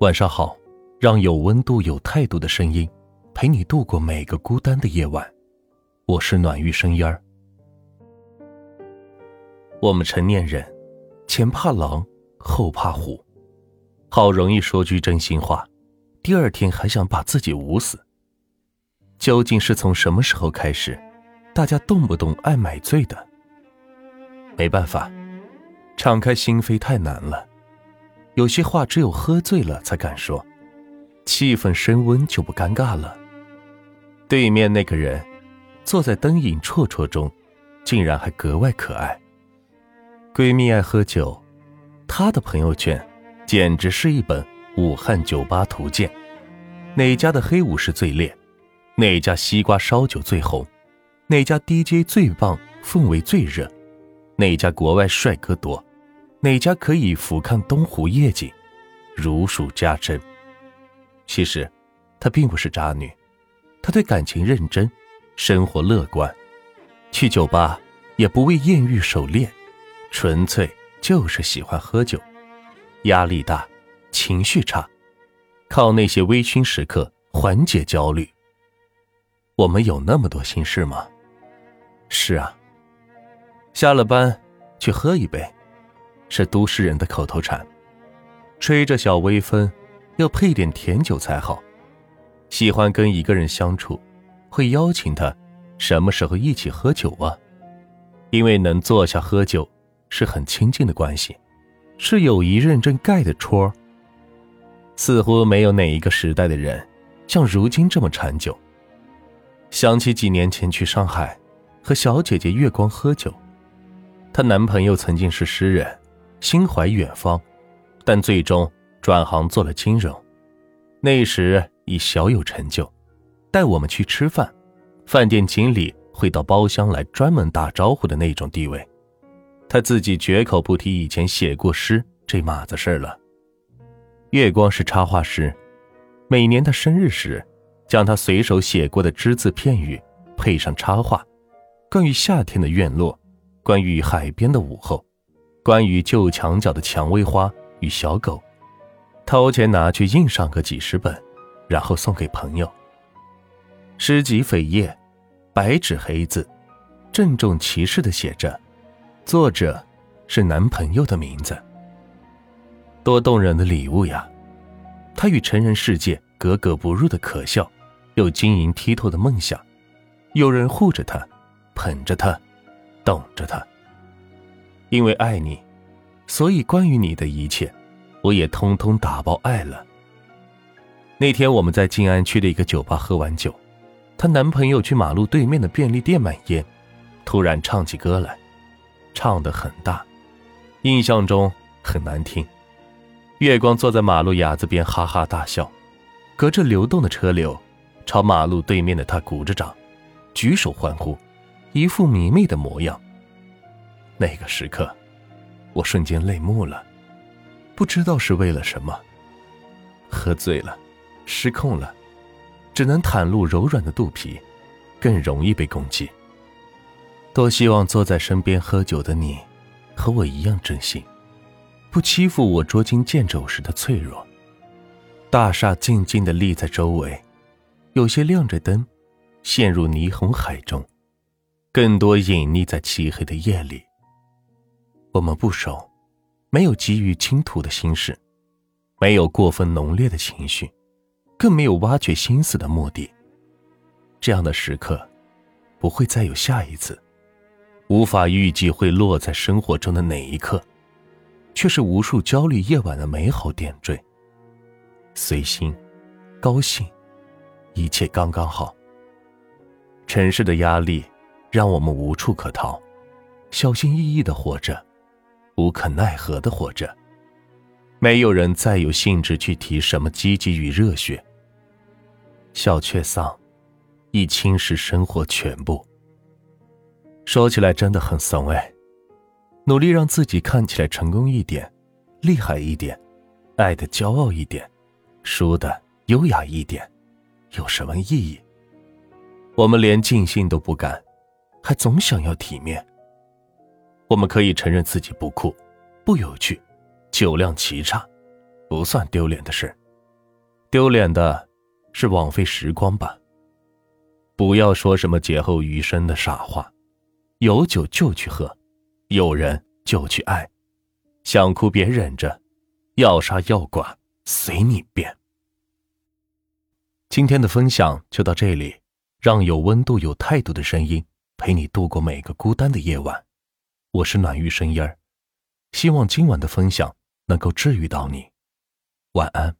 晚上好，让有温度、有态度的声音陪你度过每个孤单的夜晚。我是暖玉生烟儿。我们成年人，前怕狼，后怕虎，好容易说句真心话，第二天还想把自己捂死。究竟是从什么时候开始，大家动不动爱买醉的？没办法，敞开心扉太难了。有些话只有喝醉了才敢说，气氛升温就不尴尬了。对面那个人，坐在灯影绰绰中，竟然还格外可爱。闺蜜爱喝酒，她的朋友圈简直是一本武汉酒吧图鉴，哪家的黑武士最烈，哪家西瓜烧酒最红，哪家 DJ 最棒，氛围最热，哪家国外帅哥多。哪家可以俯瞰东湖夜景，如数家珍。其实，她并不是渣女，她对感情认真，生活乐观。去酒吧也不为艳遇狩猎，纯粹就是喜欢喝酒。压力大，情绪差，靠那些微醺时刻缓解焦虑。我们有那么多心事吗？是啊。下了班去喝一杯。是都市人的口头禅，吹着小微风，要配点甜酒才好。喜欢跟一个人相处，会邀请他，什么时候一起喝酒啊？因为能坐下喝酒，是很亲近的关系，是友谊认真盖的戳。似乎没有哪一个时代的人，像如今这么馋酒。想起几年前去上海，和小姐姐月光喝酒，她男朋友曾经是诗人。心怀远方，但最终转行做了金融。那时已小有成就，带我们去吃饭，饭店经理会到包厢来专门打招呼的那种地位。他自己绝口不提以前写过诗这码子事了。月光是插画师，每年的生日时，将他随手写过的只字片语配上插画，关于夏天的院落，关于海边的午后。关于旧墙角的蔷薇花与小狗，掏钱拿去印上个几十本，然后送给朋友。诗集扉页，白纸黑字，郑重其事的写着，作者是男朋友的名字。多动人的礼物呀！他与成人世界格格不入的可笑，又晶莹剔透的梦想。有人护着他，捧着他，懂着他。因为爱你，所以关于你的一切，我也通通打包爱了。那天我们在静安区的一个酒吧喝完酒，她男朋友去马路对面的便利店买烟，突然唱起歌来，唱得很大，印象中很难听。月光坐在马路牙子边哈哈大笑，隔着流动的车流，朝马路对面的他鼓着掌，举手欢呼，一副迷妹的模样。那个时刻，我瞬间泪目了，不知道是为了什么。喝醉了，失控了，只能袒露柔软的肚皮，更容易被攻击。多希望坐在身边喝酒的你，和我一样真心，不欺负我捉襟见肘时的脆弱。大厦静静地立在周围，有些亮着灯，陷入霓虹海中，更多隐匿在漆黑的夜里。我们不熟，没有急于倾吐的心事，没有过分浓烈的情绪，更没有挖掘心思的目的。这样的时刻，不会再有下一次，无法预计会落在生活中的哪一刻，却是无数焦虑夜晚的美好点缀。随心，高兴，一切刚刚好。城市的压力，让我们无处可逃，小心翼翼的活着。无可奈何的活着，没有人再有兴致去提什么积极与热血。小确丧，已侵蚀生活全部。说起来真的很怂哎，努力让自己看起来成功一点，厉害一点，爱的骄傲一点，输的优雅一点，有什么意义？我们连尽兴都不敢，还总想要体面。我们可以承认自己不酷、不有趣、酒量奇差，不算丢脸的事。丢脸的是枉费时光吧。不要说什么劫后余生的傻话，有酒就去喝，有人就去爱，想哭别忍着，要杀要剐随你便。今天的分享就到这里，让有温度、有态度的声音陪你度过每个孤单的夜晚。我是暖玉声音儿，希望今晚的分享能够治愈到你。晚安。